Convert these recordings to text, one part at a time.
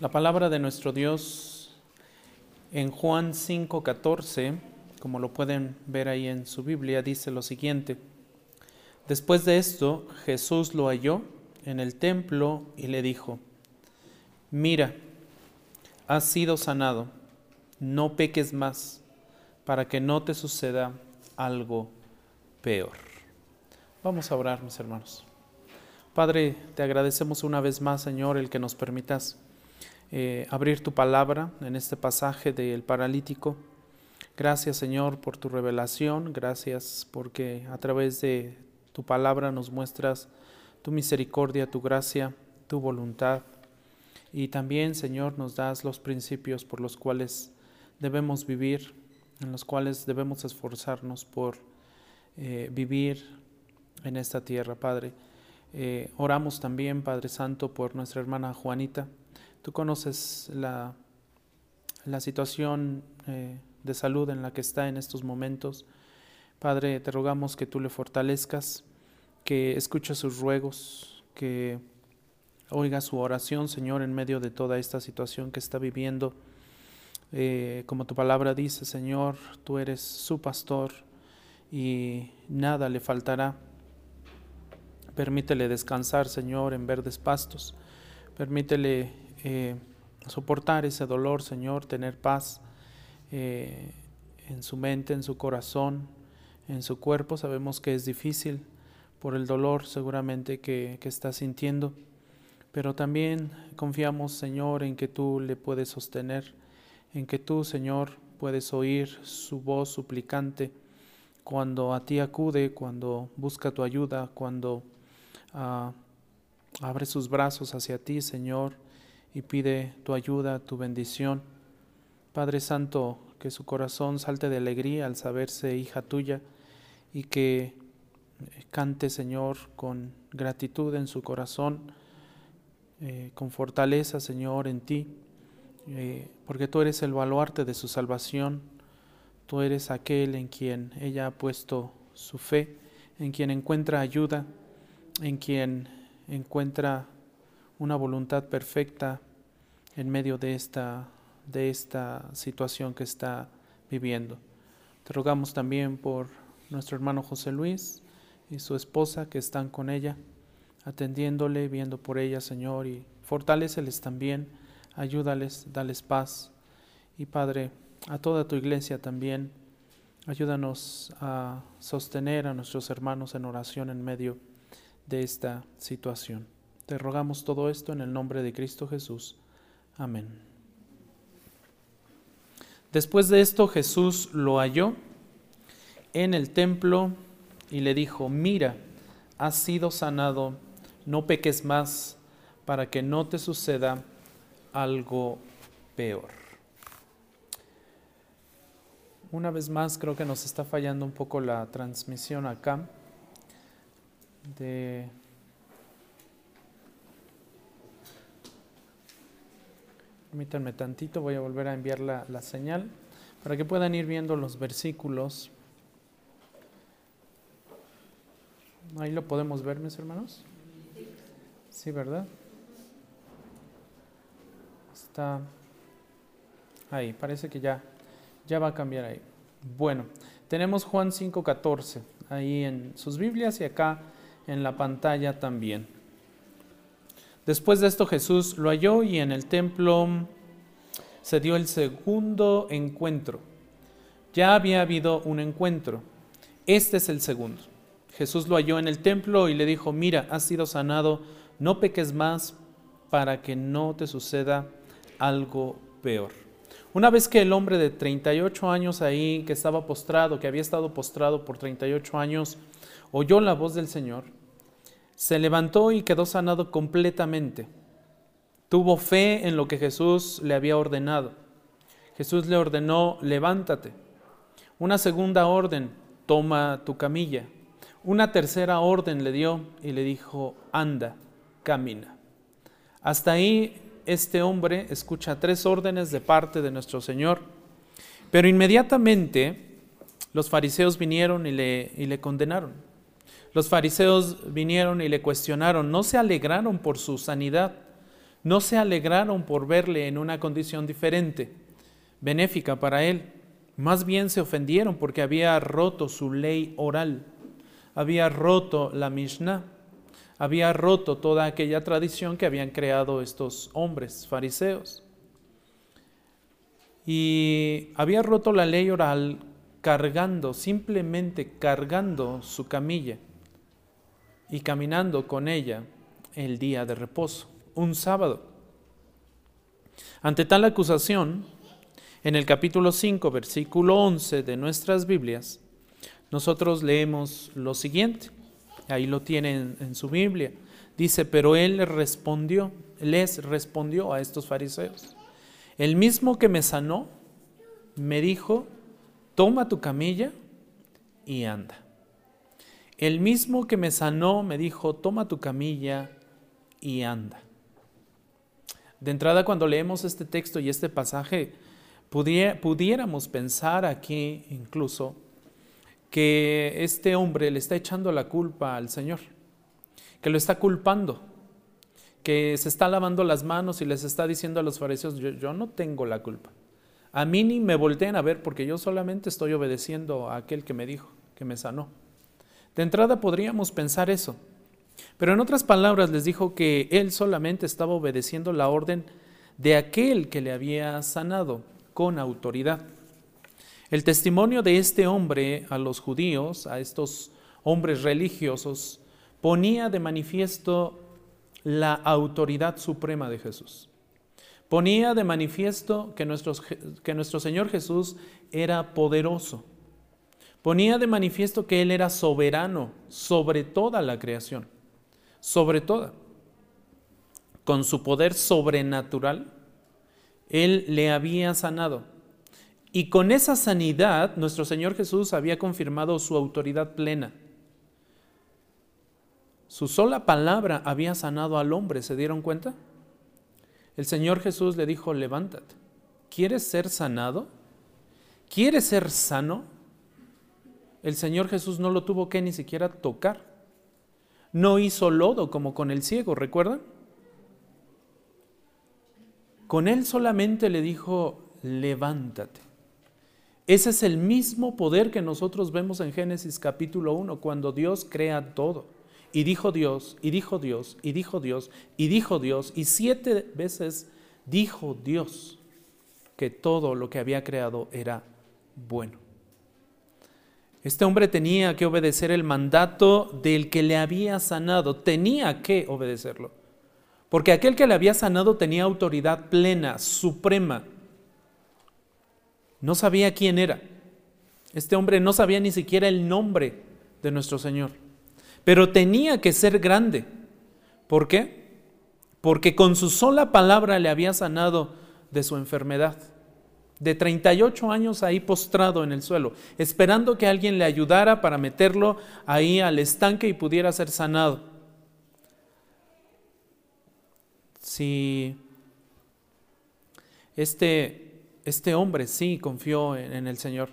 La palabra de nuestro Dios en Juan 5:14, como lo pueden ver ahí en su Biblia, dice lo siguiente. Después de esto, Jesús lo halló en el templo y le dijo, mira, has sido sanado, no peques más, para que no te suceda algo peor. Vamos a orar, mis hermanos. Padre, te agradecemos una vez más, Señor, el que nos permitas eh, abrir tu palabra en este pasaje del paralítico. Gracias, Señor, por tu revelación. Gracias porque a través de tu palabra nos muestras tu misericordia, tu gracia, tu voluntad. Y también, Señor, nos das los principios por los cuales debemos vivir, en los cuales debemos esforzarnos por eh, vivir en esta tierra, Padre. Eh, oramos también, Padre Santo, por nuestra hermana Juanita. Tú conoces la, la situación eh, de salud en la que está en estos momentos. Padre, te rogamos que tú le fortalezcas, que escuche sus ruegos, que oiga su oración, Señor, en medio de toda esta situación que está viviendo. Eh, como tu palabra dice, Señor, tú eres su pastor y nada le faltará. Permítele descansar, Señor, en verdes pastos. Permítele eh, soportar ese dolor, Señor, tener paz eh, en su mente, en su corazón, en su cuerpo. Sabemos que es difícil por el dolor seguramente que, que está sintiendo, pero también confiamos, Señor, en que tú le puedes sostener, en que tú, Señor, puedes oír su voz suplicante cuando a ti acude, cuando busca tu ayuda, cuando Ah, abre sus brazos hacia ti, Señor, y pide tu ayuda, tu bendición. Padre Santo, que su corazón salte de alegría al saberse hija tuya y que cante, Señor, con gratitud en su corazón, eh, con fortaleza, Señor, en ti, eh, porque tú eres el baluarte de su salvación, tú eres aquel en quien ella ha puesto su fe, en quien encuentra ayuda en quien encuentra una voluntad perfecta en medio de esta, de esta situación que está viviendo. Te rogamos también por nuestro hermano José Luis y su esposa que están con ella, atendiéndole, viendo por ella, Señor, y fortaleceles también, ayúdales, dales paz. Y Padre, a toda tu iglesia también, ayúdanos a sostener a nuestros hermanos en oración en medio de esta situación. Te rogamos todo esto en el nombre de Cristo Jesús. Amén. Después de esto Jesús lo halló en el templo y le dijo, mira, has sido sanado, no peques más para que no te suceda algo peor. Una vez más creo que nos está fallando un poco la transmisión acá de Permítanme tantito, voy a volver a enviar la, la, señal para que puedan ir viendo los versículos. Ahí lo podemos ver, mis hermanos. Sí, ¿verdad? Está ahí, parece que ya, ya va a cambiar ahí. Bueno, tenemos Juan 5.14 ahí en sus Biblias y acá en la pantalla también. Después de esto Jesús lo halló y en el templo se dio el segundo encuentro. Ya había habido un encuentro. Este es el segundo. Jesús lo halló en el templo y le dijo, mira, has sido sanado, no peques más para que no te suceda algo peor. Una vez que el hombre de 38 años ahí, que estaba postrado, que había estado postrado por 38 años, oyó la voz del Señor, se levantó y quedó sanado completamente. Tuvo fe en lo que Jesús le había ordenado. Jesús le ordenó, levántate. Una segunda orden, toma tu camilla. Una tercera orden le dio y le dijo, anda, camina. Hasta ahí este hombre escucha tres órdenes de parte de nuestro Señor, pero inmediatamente los fariseos vinieron y le, y le condenaron. Los fariseos vinieron y le cuestionaron, no se alegraron por su sanidad, No se alegraron por verle en una condición diferente, benéfica para él. Más bien se ofendieron porque había roto su ley oral, había roto la Mishnah, había roto toda aquella tradición que habían creado estos hombres fariseos. Y había roto la ley oral cargando, simplemente cargando su camilla y caminando con ella el día de reposo, un sábado. Ante tal acusación, en el capítulo 5, versículo 11 de nuestras Biblias, nosotros leemos lo siguiente. Ahí lo tienen en su Biblia. Dice, pero él respondió, les respondió a estos fariseos. El mismo que me sanó, me dijo, toma tu camilla y anda. El mismo que me sanó me dijo, toma tu camilla y anda. De entrada, cuando leemos este texto y este pasaje, pudiéramos pensar aquí incluso que este hombre le está echando la culpa al Señor, que lo está culpando, que se está lavando las manos y les está diciendo a los fariseos, yo, no tengo la culpa. A mí ni me volteen a ver porque yo solamente estoy obedeciendo a aquel que me dijo, que me sanó. De entrada podríamos pensar eso. Pero en otras palabras les dijo que él solamente estaba obedeciendo la orden de aquel que le había sanado con autoridad. El testimonio de este hombre a los judíos, a estos hombres religiosos, ponía de manifiesto la autoridad suprema de Jesús. Ponía de manifiesto que, que nuestro Señor Jesús era poderoso, ponía de manifiesto que Él era soberano sobre toda la creación, sobre toda. Con su poder sobrenatural, Él le había sanado. Y con esa sanidad, nuestro Señor Jesús había confirmado su autoridad plena. Su sola palabra había sanado al hombre, ¿se dieron cuenta? El Señor Jesús le dijo, levántate. ¿Quieres ser sanado? ¿Quieres ser sano? El Señor Jesús no lo tuvo que ni siquiera tocar. No hizo lodo como con el ciego, ¿recuerdan? Con él solamente le dijo, levántate. Ese es el mismo poder que nosotros vemos en Génesis capítulo 1, cuando Dios crea todo. Y dijo Dios, y dijo Dios, y dijo Dios, y dijo Dios, y siete veces dijo Dios que todo lo que había creado era bueno. Este hombre tenía que obedecer el mandato del que le había sanado, tenía que obedecerlo. Porque aquel que le había sanado tenía autoridad plena, suprema. No sabía quién era. Este hombre no sabía ni siquiera el nombre de nuestro Señor. Pero tenía que ser grande. ¿Por qué? Porque con su sola palabra le había sanado de su enfermedad de 38 años ahí postrado en el suelo, esperando que alguien le ayudara para meterlo ahí al estanque y pudiera ser sanado. Si este, este hombre sí confió en, el Señor,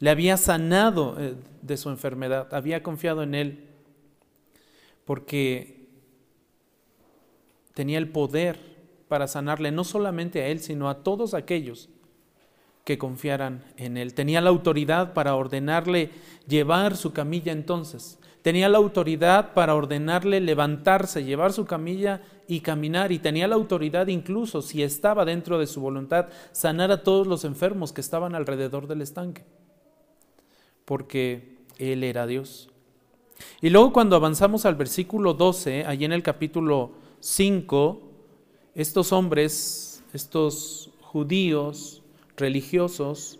le había sanado eh, de su enfermedad, había confiado en Él, porque tenía el poder para sanarle no solamente a él, sino a todos aquellos que confiaran en él. Tenía la autoridad para ordenarle llevar su camilla entonces. Tenía la autoridad para ordenarle levantarse, llevar su camilla y caminar. Y tenía la autoridad incluso, si estaba dentro de su voluntad, sanar a todos los enfermos que estaban alrededor del estanque. Porque Él era Dios. Y luego cuando avanzamos al versículo 12, allí en el capítulo 5, estos hombres, estos judíos religiosos,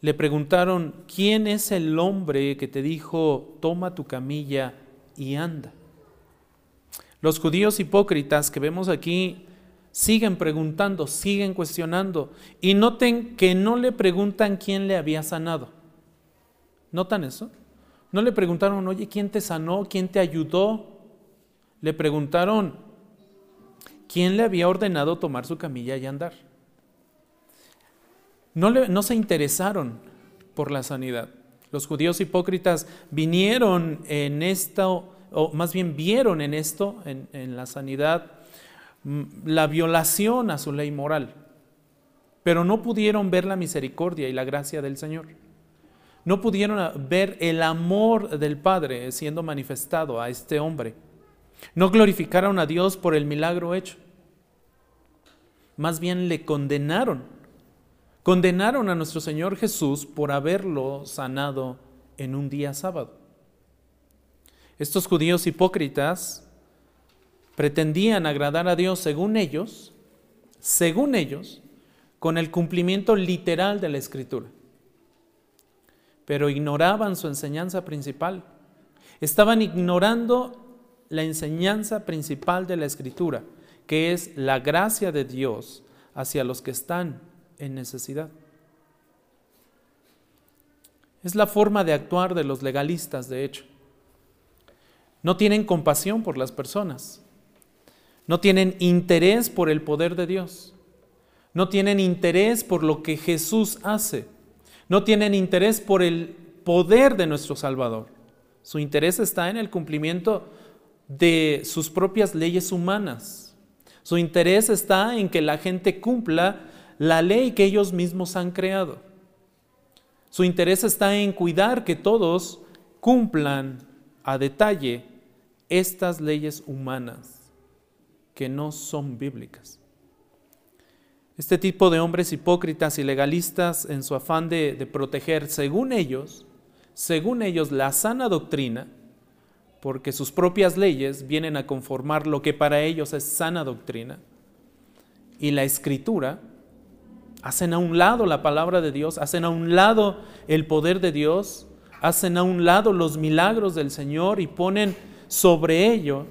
le preguntaron, ¿quién es el hombre que te dijo, toma tu camilla y anda? Los judíos hipócritas que vemos aquí siguen preguntando, siguen cuestionando y noten que no le preguntan quién le había sanado. ¿Notan eso? No le preguntaron, oye, ¿quién te sanó? ¿Quién te ayudó? Le preguntaron, ¿Quién le había ordenado tomar su camilla y andar? No, se interesaron por la sanidad. Los judíos hipócritas vinieron en esto, o más bien vieron en esto, en, en la sanidad, la violación a su ley moral, pero no pudieron ver la misericordia y la gracia del Señor. No pudieron ver el amor del Padre siendo manifestado a este hombre. No glorificaron a Dios por el milagro hecho. Más bien le condenaron. Condenaron a nuestro Señor Jesús por haberlo sanado en un día sábado. Estos judíos hipócritas pretendían agradar a Dios según ellos, según ellos, con el cumplimiento literal de la escritura. Pero ignoraban su enseñanza principal. Estaban ignorando la enseñanza principal de la escritura, que es la gracia de Dios hacia los que están en necesidad. Es la forma de actuar de los legalistas, de hecho. No tienen compasión por las personas. No tienen interés por el poder de Dios. No tienen interés por lo que Jesús hace. No tienen interés por el poder de nuestro Salvador. Su interés está en el cumplimiento de sus propias leyes humanas. Su interés está en que la gente cumpla la ley que ellos mismos han creado. Su interés está en cuidar que todos cumplan a detalle estas leyes humanas que no son bíblicas. Este tipo de hombres hipócritas y legalistas en su afán de, proteger, según ellos, según ellos, la sana doctrina, porque sus propias leyes vienen a conformar lo que para ellos es sana doctrina, y la escritura, hacen a un lado la palabra de Dios, hacen a un lado el poder de Dios, hacen a un lado los milagros del Señor y ponen sobre ello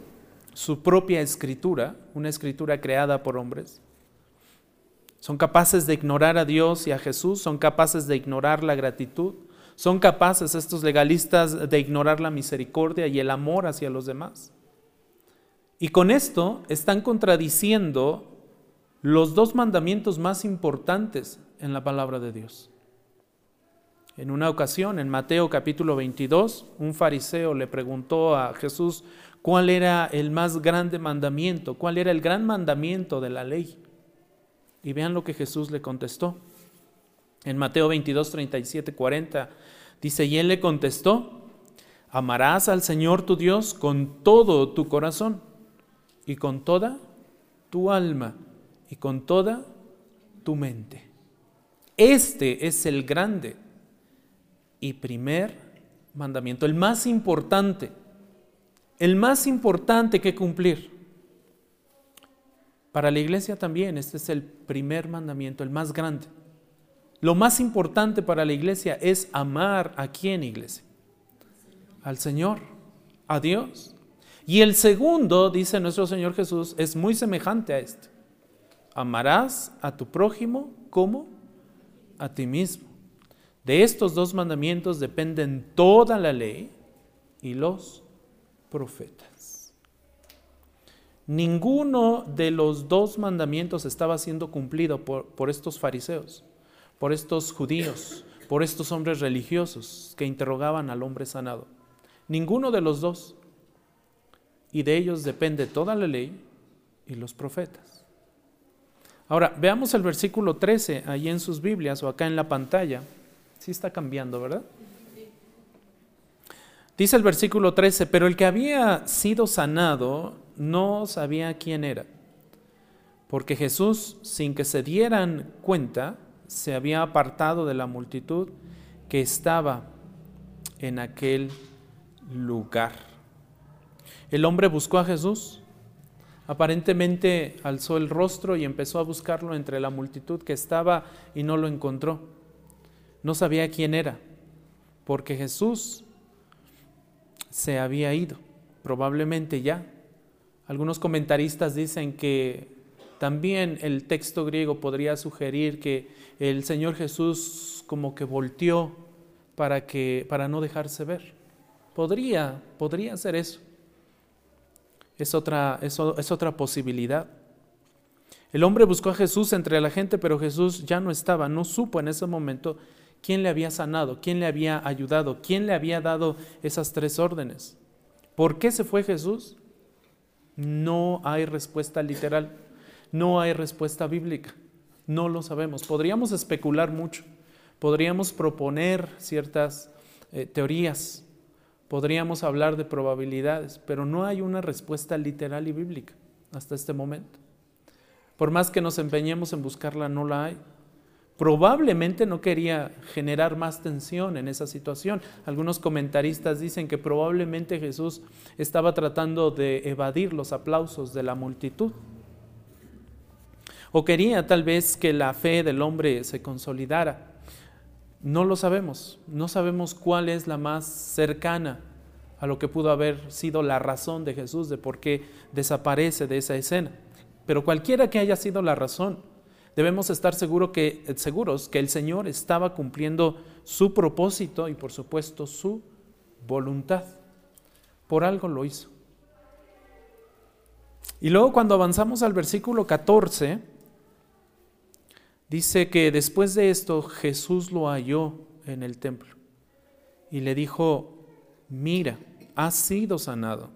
su propia escritura, una escritura creada por hombres. Son capaces de ignorar a Dios y a Jesús, son capaces de ignorar la gratitud, son capaces estos legalistas de ignorar la misericordia y el amor hacia los demás. Y con esto están contradiciendo los dos mandamientos más importantes en la palabra de Dios. En una ocasión, en Mateo capítulo 22, un fariseo le preguntó a Jesús cuál era el más grande mandamiento, cuál era el gran mandamiento de la ley. Y vean lo que Jesús le contestó. En Mateo 22, 37, 40, dice, y él le contestó, amarás al Señor tu Dios con todo tu corazón y con toda tu alma y con toda tu mente. Este es el grande y primer mandamiento, el más importante, el más importante que cumplir. Para la iglesia también, este es el primer mandamiento, el más grande. Lo más importante para la iglesia es amar a quién, iglesia? Al Señor, a Dios. Y el segundo, dice nuestro Señor Jesús, es muy semejante a este. Amarás a tu prójimo como a ti mismo. De estos dos mandamientos dependen toda la ley y los profetas. Ninguno de los dos mandamientos estaba siendo cumplido por, estos fariseos, por estos judíos, por estos hombres religiosos que interrogaban al hombre sanado. Ninguno de los dos. Y de ellos depende toda la ley y los profetas. Ahora, veamos el versículo 13 ahí en sus Biblias o acá en la pantalla. Sí está cambiando, ¿verdad? Dice el versículo 13, pero el que había sido sanado no sabía quién era, porque Jesús, sin que se dieran cuenta, se había apartado de la multitud que estaba en aquel lugar. El hombre buscó a Jesús, aparentemente alzó el rostro y empezó a buscarlo entre la multitud que estaba y no lo encontró no sabía quién era, porque Jesús se había ido, probablemente ya. Algunos comentaristas dicen que también el texto griego podría sugerir que el Señor Jesús como que volteó para, que, para no dejarse ver. Podría, podría ser eso. Es otra, es otra posibilidad. El hombre buscó a Jesús entre la gente, pero Jesús ya no estaba, no supo en ese momento quién le había sanado, quién le había ayudado, quién le había dado esas tres órdenes. ¿Por qué se fue Jesús? No hay respuesta literal, no hay respuesta bíblica, no lo sabemos. Podríamos especular mucho, podríamos proponer ciertas eh, teorías, podríamos hablar de probabilidades, pero no hay una respuesta literal y bíblica hasta este momento. Por más que nos empeñemos en buscarla, no la hay. Probablemente no quería generar más tensión en esa situación. Algunos comentaristas dicen que probablemente Jesús estaba tratando de evadir los aplausos de la multitud. O quería tal vez que la fe del hombre se consolidara. No lo sabemos. No sabemos cuál es la más cercana a lo que pudo haber sido la razón de Jesús de por qué desaparece de esa escena. Pero cualquiera que haya sido la razón, debemos estar seguros que el Señor estaba cumpliendo su propósito y por supuesto su voluntad. Por algo lo hizo. Y luego cuando avanzamos al versículo 14, dice que después de esto Jesús lo halló en el templo y le dijo, mira, has sido sanado,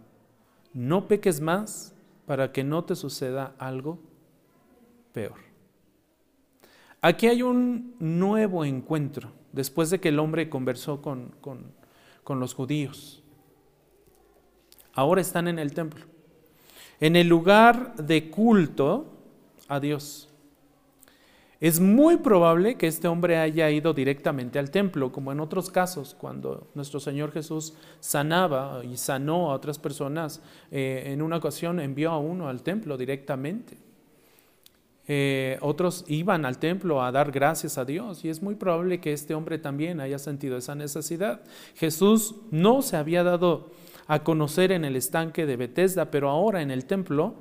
no peques más para que no te suceda algo peor. Aquí hay un nuevo encuentro después de que el hombre conversó con, con, los judíos. Ahora están en el templo, en el lugar de culto a Dios. Es muy probable que este hombre haya ido directamente al templo, como en otros casos, cuando nuestro Señor Jesús sanaba y sanó a otras personas, eh, en una ocasión envió a uno al templo directamente. Eh, otros iban al templo a dar gracias a Dios y es muy probable que este hombre también haya sentido esa necesidad. Jesús no se había dado a conocer en el estanque de Bethesda, pero ahora en el templo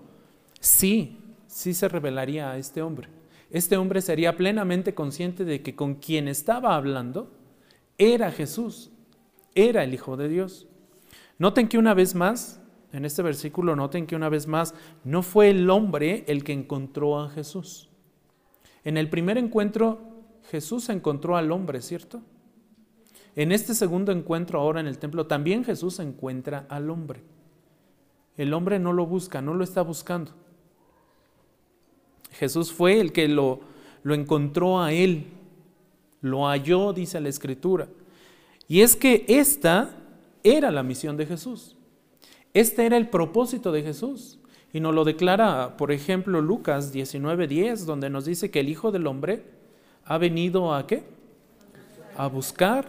sí, sí se revelaría a este hombre. Este hombre sería plenamente consciente de que con quien estaba hablando era Jesús, era el Hijo de Dios. Noten que una vez más en este versículo noten que una vez más no fue el hombre el que encontró a Jesús. En el primer encuentro Jesús encontró al hombre, ¿cierto? En este segundo encuentro ahora en el templo también Jesús encuentra al hombre. El hombre no lo busca, no lo está buscando. Jesús fue el que lo, lo encontró a él, lo halló, dice la escritura. Y es que esta era la misión de Jesús. Este era el propósito de Jesús. Y nos lo declara, por ejemplo, Lucas 19:10, donde nos dice que el Hijo del Hombre ha venido a qué? A buscar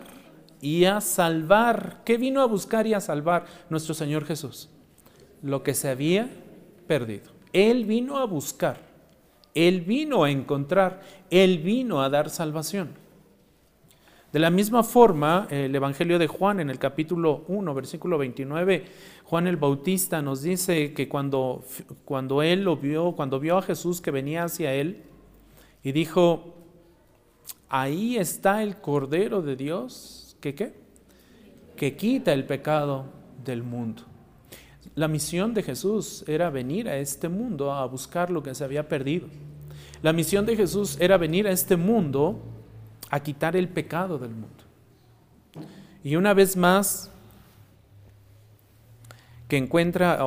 y a salvar. ¿Qué vino a buscar y a salvar nuestro Señor Jesús? Lo que se había perdido. Él vino a buscar, Él vino a encontrar, Él vino a dar salvación. De la misma forma, el Evangelio de Juan en el capítulo 1, versículo 29, Juan el Bautista nos dice que cuando, cuando él lo vio, cuando vio a Jesús que venía hacia él, y dijo, ahí está el Cordero de Dios, que qué? Que quita el pecado del mundo. La misión de Jesús era venir a este mundo a buscar lo que se había perdido. La misión de Jesús era venir a este mundo a quitar el pecado del mundo. Y una vez más, que encuentra,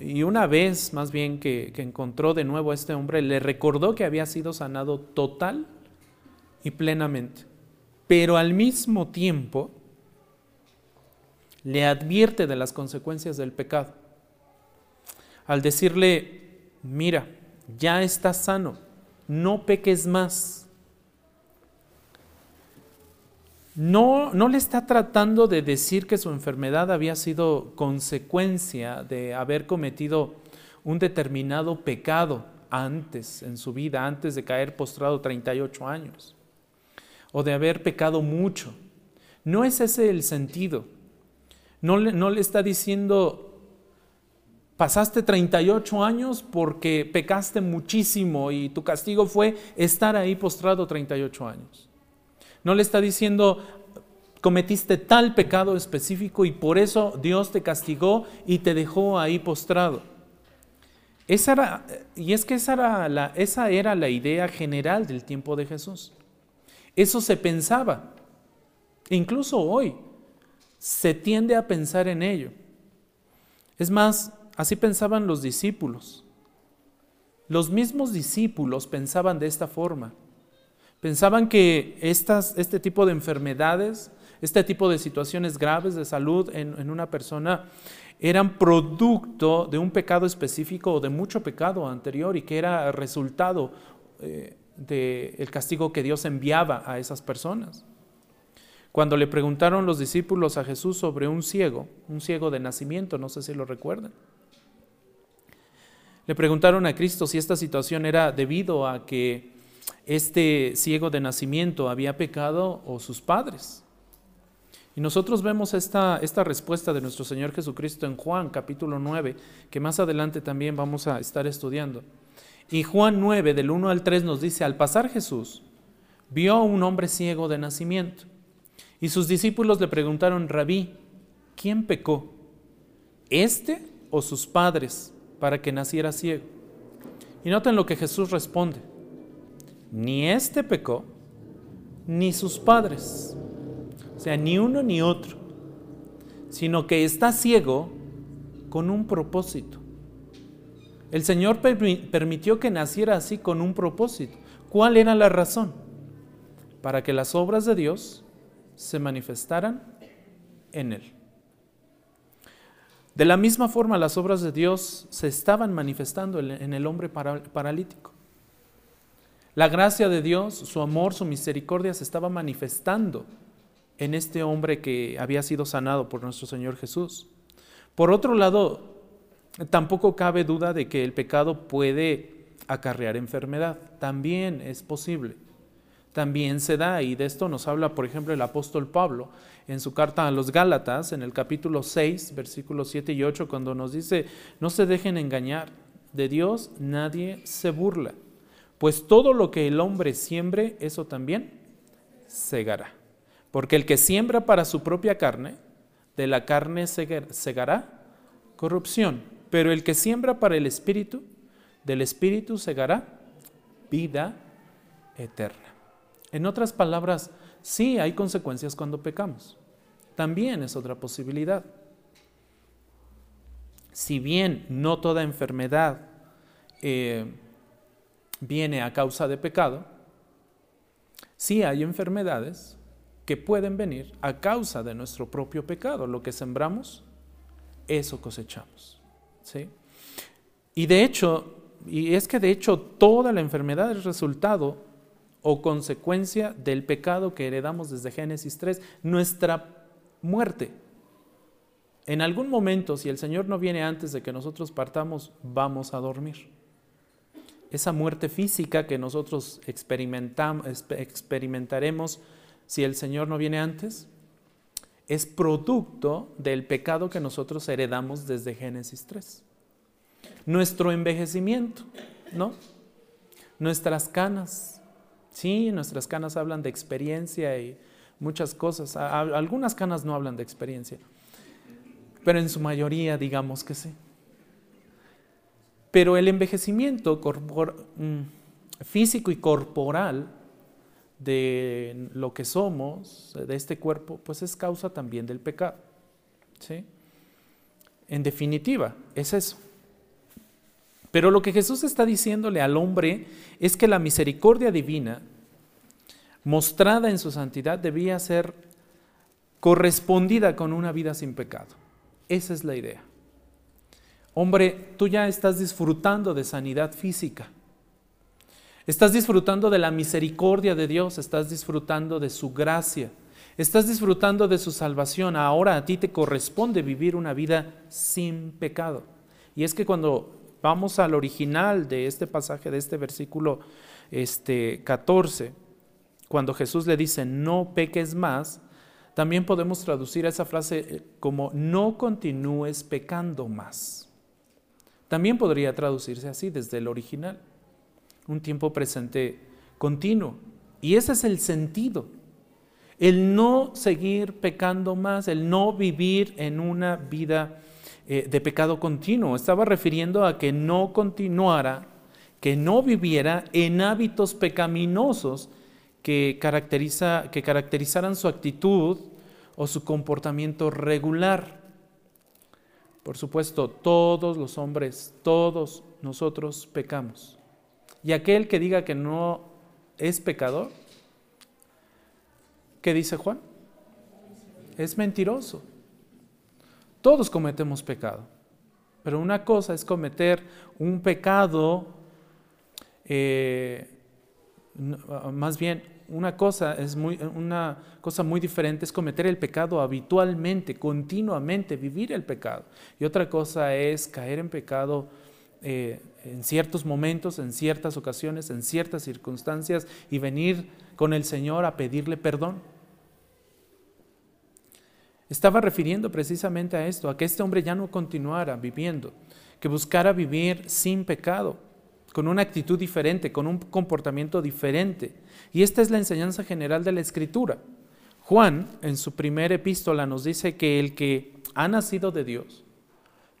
y una vez más bien que, que encontró de nuevo a este hombre, le recordó que había sido sanado total y plenamente. Pero al mismo tiempo le advierte de las consecuencias del pecado. Al decirle, mira, ya estás sano, no peques más no, no le está tratando de decir que su enfermedad había sido consecuencia de haber cometido un determinado pecado antes en su vida, antes de caer postrado 38 años, o de haber pecado mucho. No es ese el sentido. No le, no le está diciendo, pasaste 38 años porque pecaste muchísimo y tu castigo fue estar ahí postrado 38 años. No le está diciendo, cometiste tal pecado específico y por eso Dios te castigó y te dejó ahí postrado. Esa era, y es que esa era, la, esa era la idea general del tiempo de Jesús. Eso se pensaba. Incluso hoy se tiende a pensar en ello. Es más, así pensaban los discípulos. Los mismos discípulos pensaban de esta forma. Pensaban que este tipo de enfermedades, este tipo de situaciones graves de salud en, una persona eran producto de un pecado específico o de mucho pecado anterior y que era resultado eh, del castigo que Dios enviaba a esas personas. Cuando le preguntaron los discípulos a Jesús sobre un ciego, un ciego de nacimiento, no sé si lo recuerdan, le preguntaron a Cristo si esta situación era debido a que este ciego de nacimiento había pecado o sus padres. Y nosotros vemos esta, esta respuesta de nuestro Señor Jesucristo en Juan capítulo 9, que más adelante también vamos a estar estudiando. Y Juan 9, del 1 al 3 nos dice, al pasar Jesús, vio un hombre ciego de nacimiento. Y sus discípulos le preguntaron, rabí, ¿quién pecó? ¿Este o sus padres para que naciera ciego? Y noten lo que Jesús responde. Ni este pecó, ni sus padres. O sea, ni uno ni otro. Sino que está ciego con un propósito. El Señor permitió que naciera así con un propósito. ¿Cuál era la razón? Para que las obras de Dios se manifestaran en él. De la misma forma, las obras de Dios se estaban manifestando en el hombre paralítico. La gracia de Dios, su amor, su misericordia se estaba manifestando en este hombre que había sido sanado por nuestro Señor Jesús. Por otro lado, Tampoco cabe duda de que el pecado puede acarrear enfermedad. También es posible. También se da, y de esto nos habla, por ejemplo, el apóstol Pablo en su carta a los Gálatas, en el capítulo 6, versículos 7 y 8, cuando nos dice, no se dejen engañar, de Dios nadie se burla, pues todo lo que el hombre siembre, eso también segará. Porque el que siembra para su propia carne, de la carne segará corrupción, pero el que siembra para el Espíritu, del Espíritu segará vida eterna. En otras palabras, sí hay consecuencias cuando pecamos. También es otra posibilidad. Si bien no toda enfermedad eh, viene a causa de pecado, sí hay enfermedades que pueden venir a causa de nuestro propio pecado. Lo que sembramos, eso cosechamos. ¿sí? Y de hecho, y es que de hecho toda la enfermedad es resultado o consecuencia del pecado que heredamos desde Génesis 3, nuestra muerte. En algún momento, si el Señor no viene antes de que nosotros partamos, vamos a dormir. Esa muerte física que nosotros experimentaremos si el Señor no viene antes, es producto del pecado que nosotros heredamos desde Génesis 3. Nuestro envejecimiento, ¿no? Nuestras canas. Sí, nuestras canas hablan de experiencia y muchas cosas. Algunas canas no hablan de experiencia, pero en su mayoría digamos que sí. Pero el envejecimiento mm, físico y corporal de lo que somos, de este cuerpo, pues es causa también del pecado. ¿sí? En definitiva, es eso. Pero lo que Jesús está diciéndole al hombre es que la misericordia divina, mostrada en su santidad, debía ser correspondida con una vida sin pecado. Esa es la idea. Hombre, tú ya estás disfrutando de sanidad física Estás disfrutando de la misericordia de Dios, estás disfrutando de su gracia, estás disfrutando de su salvación. Ahora a ti te corresponde vivir una vida sin pecado. Y es que cuando vamos al original de este pasaje, de este versículo este, 14, cuando Jesús le dice, no peques más, también podemos traducir esa frase eh, como, no continúes pecando más. También podría traducirse así desde el original un tiempo presente continuo. Y ese es el sentido. El no seguir pecando más, el no vivir en una vida eh, de pecado continuo. Estaba refiriendo a que no continuara, que no viviera en hábitos pecaminosos que, caracteriza, que caracterizaran su actitud o su comportamiento regular. Por supuesto, todos los hombres, todos nosotros pecamos. Y aquel que diga que no es pecador, ¿qué dice Juan? Es mentiroso. Todos cometemos pecado. Pero una cosa es cometer un pecado, eh, más bien una cosa es muy, una cosa muy diferente es cometer el pecado habitualmente, continuamente, vivir el pecado. Y otra cosa es caer en pecado eh, en ciertos momentos, en ciertas ocasiones, en ciertas circunstancias y venir con el Señor a pedirle perdón. Estaba refiriendo precisamente a esto, a que este hombre ya no continuara viviendo, que buscara vivir sin pecado, con una actitud diferente, con un comportamiento diferente. Y esta es la enseñanza general de la Escritura. Juan, en su primera epístola, nos dice que el que ha nacido de Dios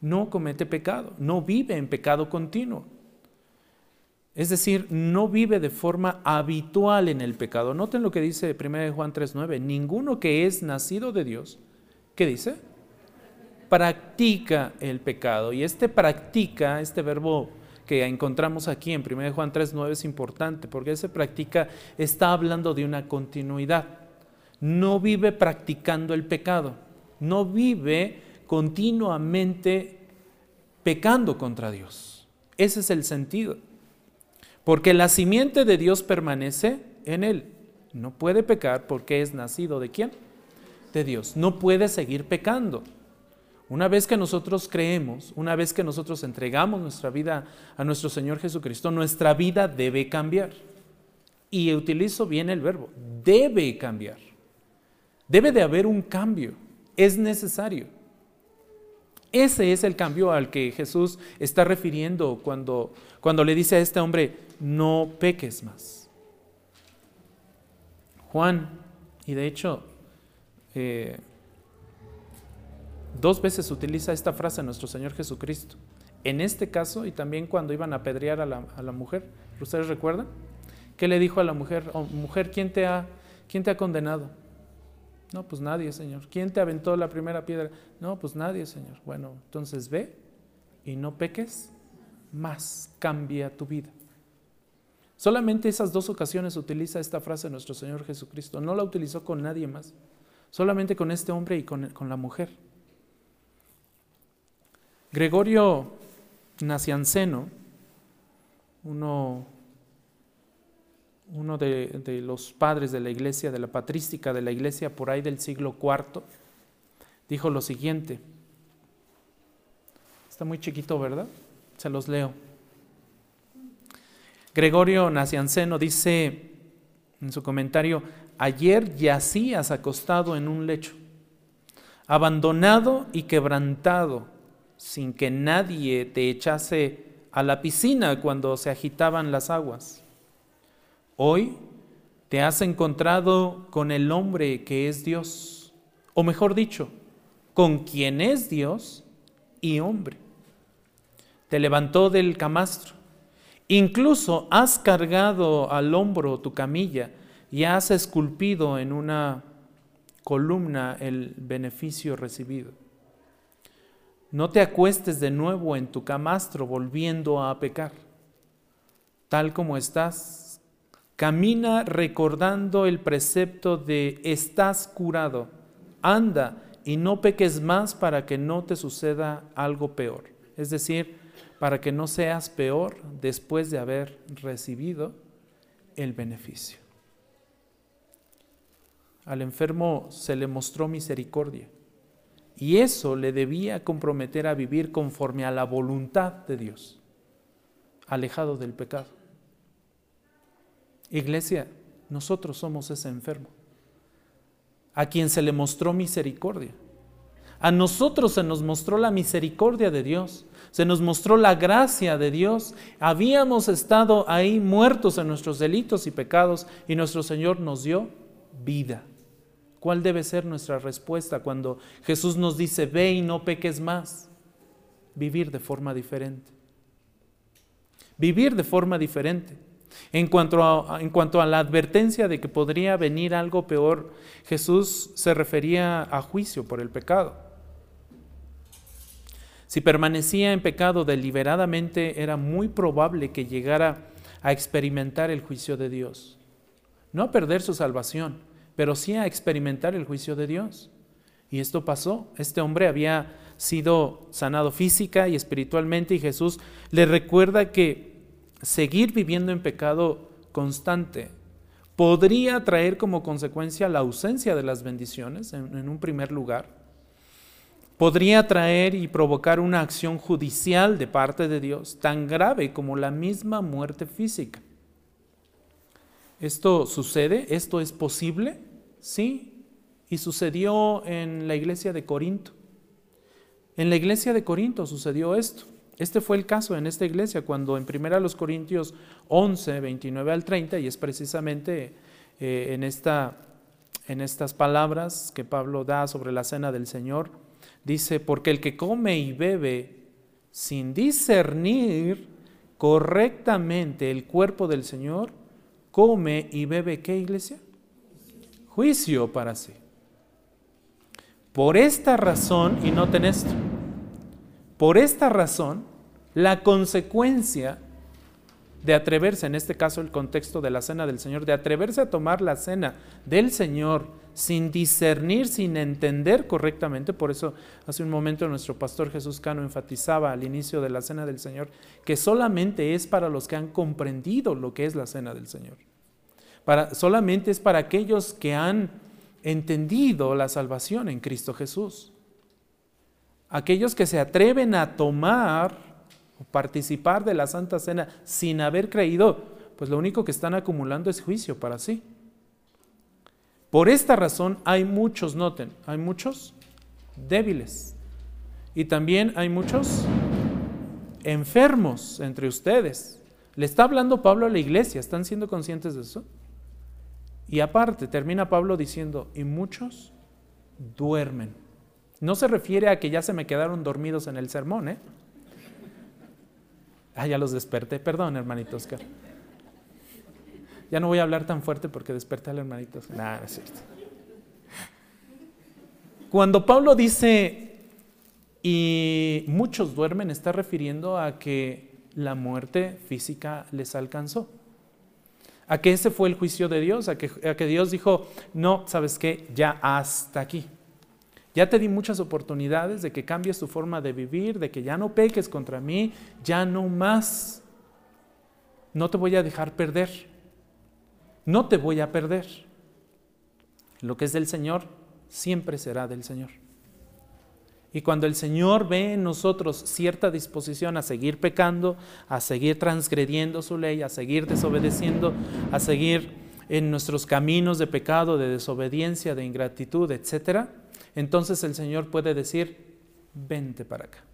no comete pecado, no vive en pecado continuo. Es decir, no vive de forma habitual en el pecado. Noten lo que dice 1 Juan 3:9, ninguno que es nacido de Dios ¿Qué dice? Practica el pecado. Y este practica, este verbo que encontramos aquí en 1 Juan 3.9 es importante porque ese practica está hablando de una continuidad. No vive practicando el pecado, no vive continuamente pecando contra Dios. Ese es el sentido. Porque la simiente de Dios permanece en él. No puede pecar porque es nacido de quién? De Dios. No puede seguir pecando. Una vez que nosotros creemos, una vez que nosotros entregamos nuestra vida a nuestro Señor Jesucristo, nuestra vida debe cambiar. Y utilizo bien el verbo, debe cambiar. Debe de haber un cambio, es necesario. Ese es el cambio al que Jesús está refiriendo cuando, cuando le dice a este hombre, no peques más. Juan, y de hecho eh, dos veces utiliza esta frase nuestro Señor Jesucristo. En este caso, y también cuando iban a apedrear a la, mujer, ¿ustedes recuerdan? ¿Qué le dijo a la mujer? Oh, mujer, ¿quién te, ha, ¿quién te ha condenado? No, pues nadie, Señor. ¿Quién te aventó la primera piedra? No, pues nadie, Señor. Bueno, entonces ve y no peques más, cambia tu vida. Solamente esas dos ocasiones utiliza esta frase nuestro Señor Jesucristo. No la utilizó con nadie más solamente con este hombre y con, la mujer. Gregorio Nacianceno, uno, uno de, de, los padres de la iglesia, de la patrística de la iglesia por ahí del siglo IV, dijo lo siguiente. Está muy chiquito, ¿verdad? Se los leo. Gregorio Nacianceno dice en su comentario, ayer yacías acostado en un lecho, abandonado y quebrantado, sin que nadie te echase a la piscina cuando se agitaban las aguas. Hoy te has encontrado con el hombre que es Dios, o mejor dicho, con quien es Dios y hombre. Te levantó del camastro, incluso has cargado al hombro tu camilla, y has esculpido en una columna el beneficio recibido. No te acuestes de nuevo en tu camastro volviendo a pecar. Tal como estás, camina recordando el precepto de estás curado. Anda y no peques más para que no te suceda algo peor. Es decir, para que no seas peor después de haber recibido el beneficio. Al enfermo se le mostró misericordia. Y eso le debía comprometer a vivir conforme a la voluntad de Dios, alejado del pecado. Iglesia, nosotros somos ese enfermo, a quien se le mostró misericordia. A nosotros se nos mostró la misericordia de Dios, se nos mostró la gracia de Dios. Habíamos estado ahí muertos en nuestros delitos y pecados y nuestro Señor nos dio vida. ¿Cuál debe ser nuestra respuesta cuando Jesús nos dice, ve y no peques más? Vivir de forma diferente. Vivir de forma diferente. En cuanto, a, en cuanto a la advertencia de que podría venir algo peor, Jesús se refería a juicio por el pecado. Si permanecía en pecado deliberadamente, era muy probable que llegara a experimentar el juicio de Dios. No a perder su salvación, pero sí a experimentar el juicio de Dios. Y esto pasó. Este hombre había sido sanado física y espiritualmente y Jesús le recuerda que seguir viviendo en pecado constante podría traer como consecuencia la ausencia de las bendiciones en, un primer lugar. Podría traer y provocar una acción judicial de parte de Dios tan grave como la misma muerte física. ¿Esto sucede? ¿Esto es posible? Sí. Y sucedió en la iglesia de Corinto. En la iglesia de Corinto sucedió esto. Este fue el caso en esta iglesia cuando en 1 Corintios 11, 29 al 30, y es precisamente eh, en, esta, en estas palabras que Pablo da sobre la cena del Señor, dice, porque el que come y bebe sin discernir correctamente el cuerpo del Señor, come y bebe qué iglesia? Juicio para sí. Por esta razón, y noten esto, por esta razón, la consecuencia de atreverse, en este caso el contexto de la cena del Señor, de atreverse a tomar la cena del Señor sin discernir, sin entender correctamente, por eso hace un momento nuestro pastor Jesús Cano enfatizaba al inicio de la cena del Señor que solamente es para los que han comprendido lo que es la cena del Señor. Solamente es para aquellos que han entendido la salvación en Cristo Jesús aquellos que se atreven a tomar o participar de la Santa Cena sin haber creído, pues lo único que están acumulando es juicio para sí. Por esta razón hay muchos, noten, hay muchos débiles y también hay muchos enfermos entre ustedes. Le está hablando Pablo a la iglesia, ¿están siendo conscientes de eso? Y aparte, termina Pablo diciendo, y muchos duermen. No se refiere a que ya se me quedaron dormidos en el sermón, ¿eh? Ah, ya los desperté. Perdón, hermanito Oscar. Ya no voy a hablar tan fuerte porque desperté al hermanito Oscar. no es cierto. Cuando Pablo dice, y muchos duermen, está refiriendo a que la muerte física les alcanzó. A que ese fue el juicio de Dios, a que, a que Dios dijo, no, ¿sabes qué? Ya hasta aquí. Ya te di muchas oportunidades de que cambies tu forma de vivir, de que ya no peques contra mí, ya no más. No te voy a dejar perder. No te voy a perder. Lo que es del Señor siempre será del Señor. Y cuando el Señor ve en nosotros cierta disposición a seguir pecando, a seguir transgrediendo su ley, a seguir desobedeciendo, a seguir en nuestros caminos de pecado, de desobediencia, de ingratitud, etcétera, entonces el Señor puede decir, vente para acá.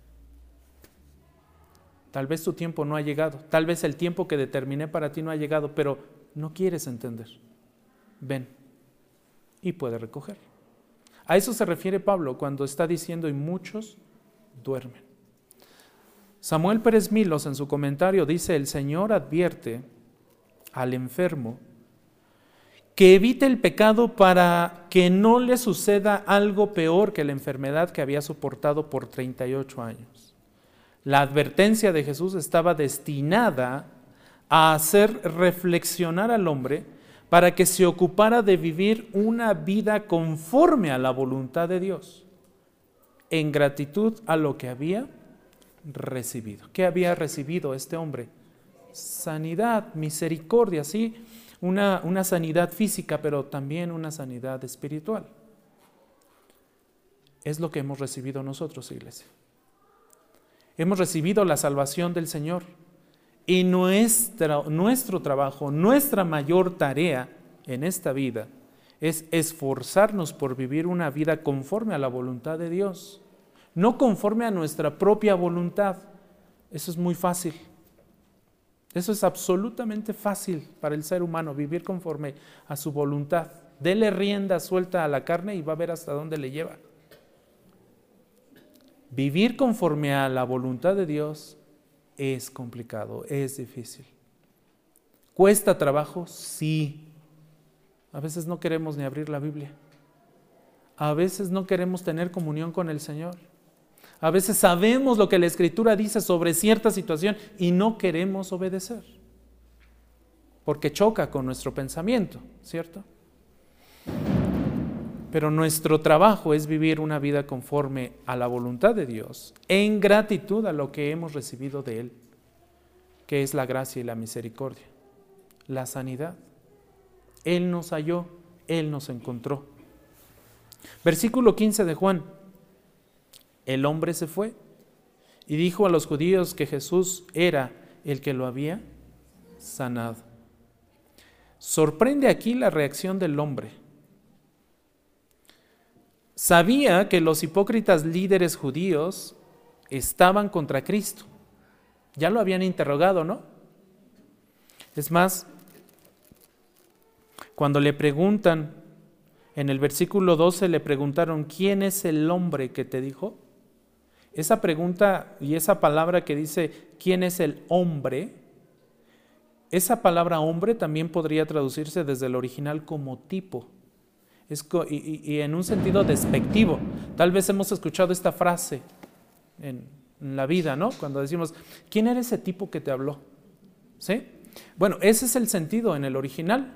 Tal vez tu tiempo no ha llegado, tal vez el tiempo que determiné para ti no ha llegado, pero no quieres entender. Ven y puede recoger. A eso se refiere Pablo cuando está diciendo y muchos duermen. Samuel Pérez Milos en su comentario dice, el Señor advierte al enfermo que evite el pecado para que no le suceda algo peor que la enfermedad que había soportado por 38 años. La advertencia de Jesús estaba destinada a hacer reflexionar al hombre para que se ocupara de vivir una vida conforme a la voluntad de Dios, en gratitud a lo que había recibido. ¿Qué había recibido este hombre? Sanidad, misericordia, sí una, sanidad física, pero también una sanidad espiritual. Es lo que hemos recibido nosotros, iglesia. Hemos recibido la salvación del Señor. Y nuestro trabajo, nuestra mayor tarea en esta vida es esforzarnos por vivir una vida conforme a la voluntad de Dios, no conforme a nuestra propia voluntad. Eso es muy fácil. Eso es absolutamente fácil para el ser humano, vivir conforme a su voluntad. Dele rienda suelta a la carne y va a ver hasta dónde le lleva. Vivir conforme a la voluntad de Dios es complicado, es difícil. ¿Cuesta trabajo? Sí. A veces no queremos ni abrir la Biblia. A veces no queremos tener comunión con el Señor. A veces sabemos lo que la Escritura dice sobre cierta situación y no queremos obedecer, porque choca con nuestro pensamiento, ¿cierto? Pero nuestro trabajo es vivir una vida conforme a la voluntad de Dios, en gratitud a lo que hemos recibido de Él, que es la gracia y la misericordia, la sanidad. Él nos halló, Él nos encontró. Versículo 15 de Juan. El hombre se fue y dijo a los judíos que Jesús era el que lo había sanado. Sorprende aquí la reacción del hombre. Sabía que los hipócritas líderes judíos estaban contra Cristo. Ya lo habían interrogado, ¿no? Es más, cuando le preguntan, en el versículo 12 le preguntaron, ¿quién es el hombre que te dijo? Esa pregunta y esa palabra que dice, ¿quién es el hombre? Esa palabra hombre también podría traducirse desde el original como tipo. Y, en un sentido despectivo. Tal vez hemos escuchado esta frase en, la vida, ¿no? Cuando decimos, ¿quién era ese tipo que te habló? ¿Sí? Bueno, ese es el sentido en el original.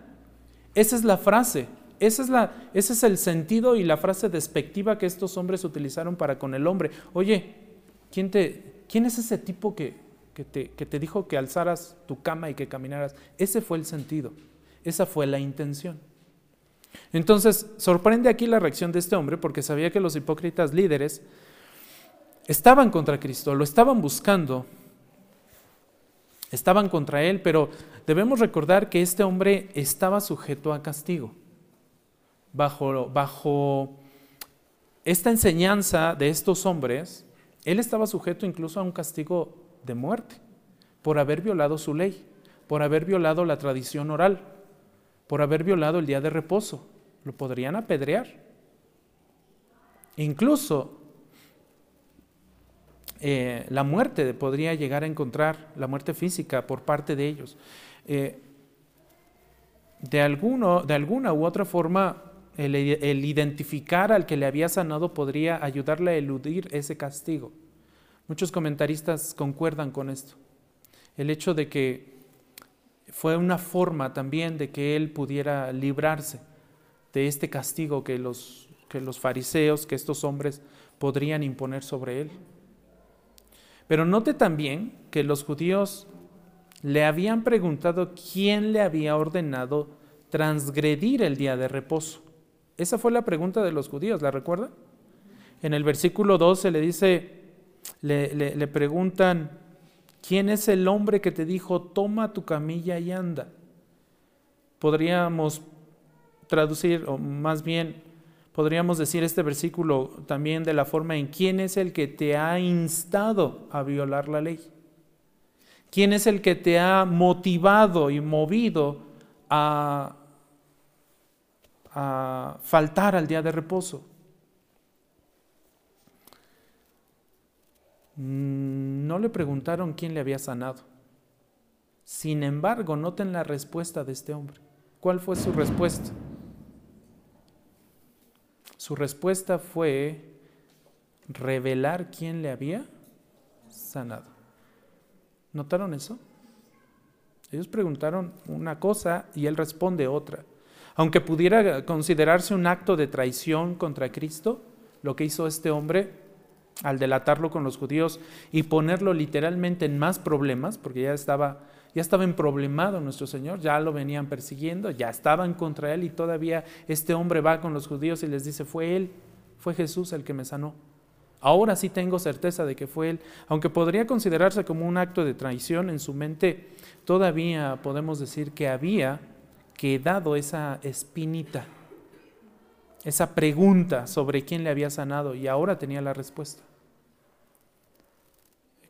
Esa es la frase. Esa es la, ese es el sentido y la frase despectiva que estos hombres utilizaron para con el hombre. Oye, ¿quién, te, quién es ese tipo que, que, te, que te dijo que alzaras tu cama y que caminaras? Ese fue el sentido. Esa fue la intención. Entonces, sorprende aquí la reacción de este hombre porque sabía que los hipócritas líderes estaban contra Cristo, lo estaban buscando, estaban contra él, pero debemos recordar que este hombre estaba sujeto a castigo. Bajo, bajo esta enseñanza de estos hombres, él estaba sujeto incluso a un castigo de muerte por haber violado su ley, por haber violado la tradición oral, por haber violado el día de reposo. Lo podrían apedrear. Incluso eh, la muerte podría llegar a encontrar, la muerte física por parte de ellos. Eh, de, alguno, de alguna u otra forma, el, identificar al que le había sanado podría ayudarle a eludir ese castigo. Muchos comentaristas concuerdan con esto. El hecho de que fue una forma también de que él pudiera librarse de este castigo que los, que los fariseos, que estos hombres podrían imponer sobre él. Pero note también que los judíos le habían preguntado quién le había ordenado transgredir el día de reposo. Esa fue la pregunta de los judíos, ¿la recuerda? En el versículo 12 le dice, le, le, preguntan, ¿quién es el hombre que te dijo, toma tu camilla y anda? Podríamos traducir, o más bien, podríamos decir este versículo también de la forma en quién es el que te ha instado a violar la ley. ¿Quién es el que te ha motivado y movido a a faltar al día de reposo. No le preguntaron quién le había sanado. Sin embargo, noten la respuesta de este hombre. ¿Cuál fue su respuesta? Su respuesta fue revelar quién le había sanado. ¿Notaron eso? Ellos preguntaron una cosa y él responde otra. Aunque pudiera considerarse un acto de traición contra Cristo, lo que hizo este hombre al delatarlo con los judíos y ponerlo literalmente en más problemas, porque ya estaba, ya estaba emproblemado nuestro Señor, ya lo venían persiguiendo, ya estaban contra él y todavía este hombre va con los judíos y les dice, fue él, fue Jesús el que me sanó. Ahora sí tengo certeza de que fue él, aunque podría considerarse como un acto de traición en su mente, todavía podemos decir que había quedado esa espinita, esa pregunta sobre quién le había sanado y ahora tenía la respuesta.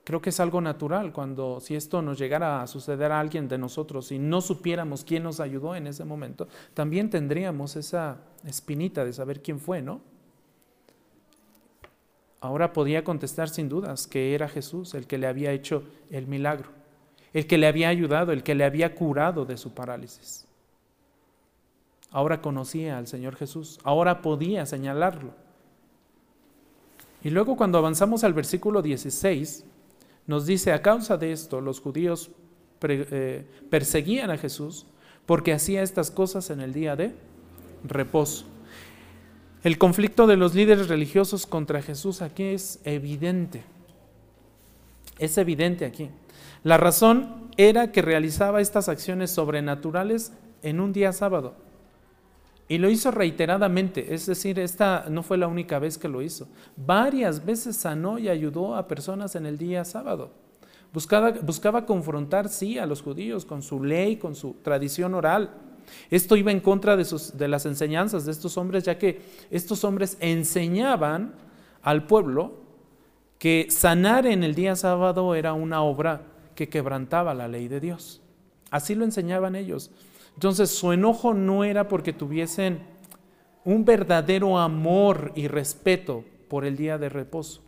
Creo que es algo natural cuando si esto nos llegara a suceder a alguien de nosotros y no supiéramos quién nos ayudó en ese momento, también tendríamos esa espinita de saber quién fue, ¿no? Ahora podía contestar sin dudas que era Jesús el que le había hecho el milagro, el que le había ayudado, el que le había curado de su parálisis. Ahora conocía al Señor Jesús, ahora podía señalarlo. Y luego cuando avanzamos al versículo 16, nos dice, a causa de esto, los judíos eh, perseguían a Jesús porque hacía estas cosas en el día de reposo. El conflicto de los líderes religiosos contra Jesús aquí es evidente. Es evidente aquí. La razón era que realizaba estas acciones sobrenaturales en un día sábado. Y lo hizo reiteradamente, es decir, esta no fue la única vez que lo hizo. Varias veces sanó y ayudó a personas en el día sábado. Buscaba, confrontar, sí, a los judíos con su ley, con su tradición oral. Esto iba en contra de, sus, de las enseñanzas de estos hombres, ya que estos hombres enseñaban al pueblo que sanar en el día sábado era una obra que quebrantaba la ley de Dios. Así lo enseñaban ellos. Entonces su enojo no era porque tuviesen un verdadero amor y respeto por el día de reposo.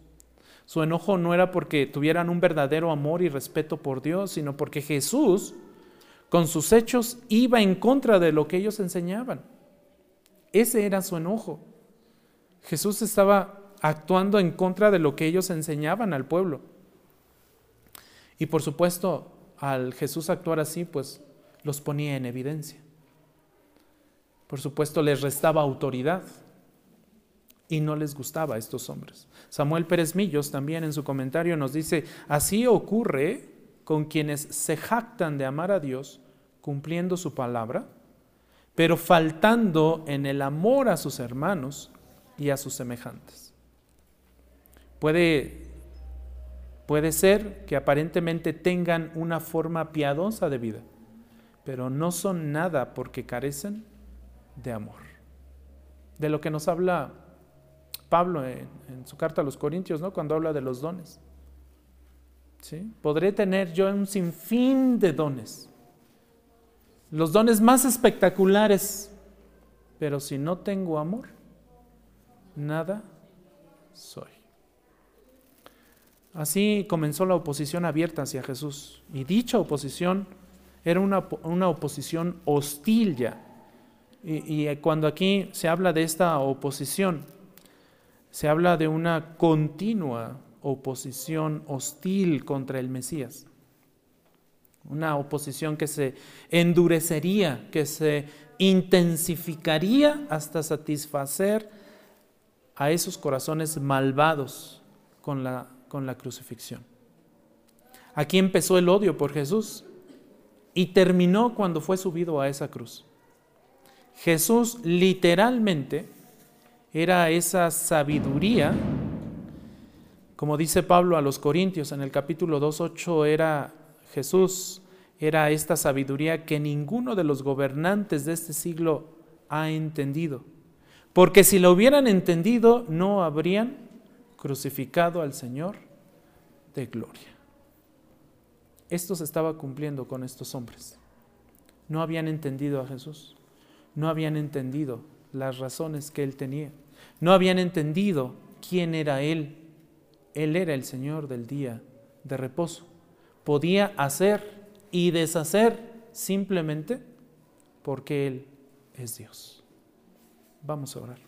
Su enojo no era porque tuvieran un verdadero amor y respeto por Dios, sino porque Jesús con sus hechos iba en contra de lo que ellos enseñaban. Ese era su enojo. Jesús estaba actuando en contra de lo que ellos enseñaban al pueblo. Y por supuesto, al Jesús actuar así, pues los ponía en evidencia. Por supuesto, les restaba autoridad y no les gustaba a estos hombres. Samuel Pérez Millos también en su comentario nos dice, así ocurre con quienes se jactan de amar a Dios cumpliendo su palabra, pero faltando en el amor a sus hermanos y a sus semejantes. Puede, puede ser que aparentemente tengan una forma piadosa de vida, pero no son nada porque carecen de amor. De lo que nos habla Pablo en, su carta a los Corintios, ¿no? Cuando habla de los dones. ¿Sí? Podré tener yo un sinfín de dones. Los dones más espectaculares. Pero si no tengo amor, nada soy. Así comenzó la oposición abierta hacia Jesús. Y dicha oposición era una, una oposición hostil ya. Y, y, cuando aquí se habla de esta oposición, se habla de una continua oposición hostil contra el Mesías. Una oposición que se endurecería, que se intensificaría hasta satisfacer a esos corazones malvados con la, con la crucifixión. Aquí empezó el odio por Jesús y terminó cuando fue subido a esa cruz. Jesús literalmente era esa sabiduría, como dice Pablo a los Corintios en el capítulo 2.8, era Jesús, era esta sabiduría que ninguno de los gobernantes de este siglo ha entendido. Porque si lo hubieran entendido, no habrían crucificado al Señor de gloria. Esto se estaba cumpliendo con estos hombres. No habían entendido a Jesús, no habían entendido las razones que él tenía, no habían entendido quién era él. Él era el Señor del día de reposo. Podía hacer y deshacer simplemente porque Él es Dios. Vamos a orar.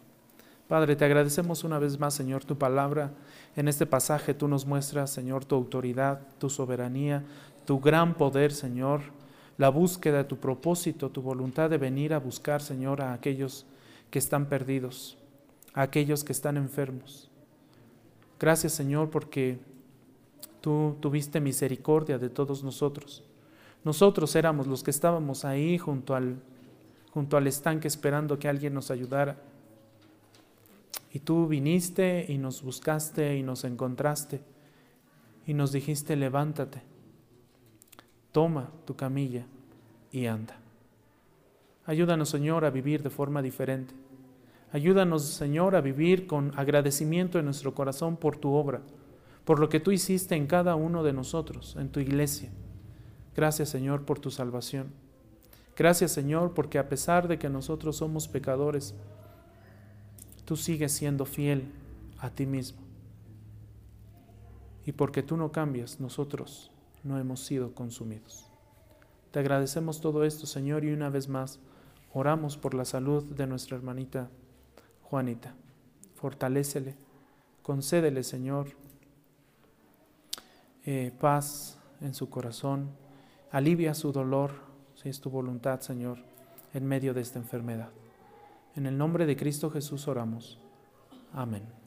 Padre, te agradecemos una vez más, Señor, tu palabra. En este pasaje tú nos muestras, Señor, tu autoridad, tu soberanía, tu gran poder, Señor, la búsqueda de tu propósito, tu voluntad de venir a buscar, Señor, a aquellos que están perdidos, a aquellos que están enfermos. Gracias, Señor, porque tú tuviste misericordia de todos nosotros. Nosotros éramos los que estábamos ahí junto al, junto al estanque esperando que alguien nos ayudara. Y tú viniste y nos buscaste y nos encontraste y nos dijiste, levántate toma tu camilla y anda. Ayúdanos, Señor, a vivir de forma diferente. Ayúdanos, Señor, a vivir con agradecimiento en nuestro corazón por tu obra, por lo que tú hiciste en cada uno de nosotros, en tu iglesia. Gracias, Señor, por tu salvación. Gracias, Señor, porque a pesar de que nosotros somos pecadores, tú sigues siendo fiel a ti mismo. Y porque tú no cambias, nosotros no hemos sido consumidos. Te agradecemos todo esto, Señor, y una vez más oramos por la salud de nuestra hermanita Juanita. Fortalécele, Concédele, Señor, eh, paz en su corazón. Alivia su dolor, si es tu voluntad, Señor, en medio de esta enfermedad. En el nombre de Cristo Jesús oramos. Amén.